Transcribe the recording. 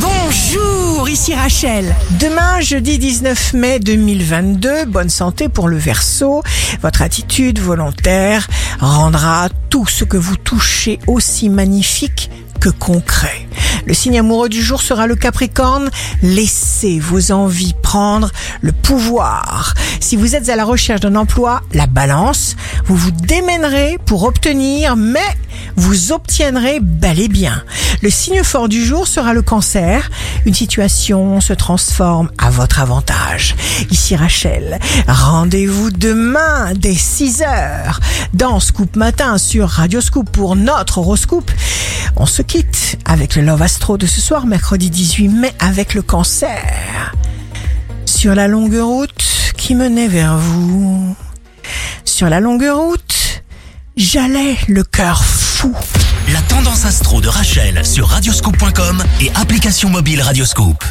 Bonjour, ici Rachel. Demain, jeudi 19 mai 2022, bonne santé pour le verso. Votre attitude volontaire rendra tout ce que vous touchez aussi magnifique que concret. Le signe amoureux du jour sera le Capricorne. Laissez vos envies prendre le pouvoir. Si vous êtes à la recherche d'un emploi, la balance, vous vous démènerez pour obtenir, mais vous obtiendrez bel et bien. Le signe fort du jour sera le cancer. Une situation se transforme à votre avantage. Ici Rachel, rendez-vous demain dès 6 heures dans Scoop Matin sur Radio Scoop pour notre horoscope. On se quitte avec le Love Astro de ce soir, mercredi 18 mai, avec le cancer. Sur la longue route qui menait vers vous? Sur la longue route, j'allais le cœur fou. La tendance astro de Rachel et application mobile Radioscope.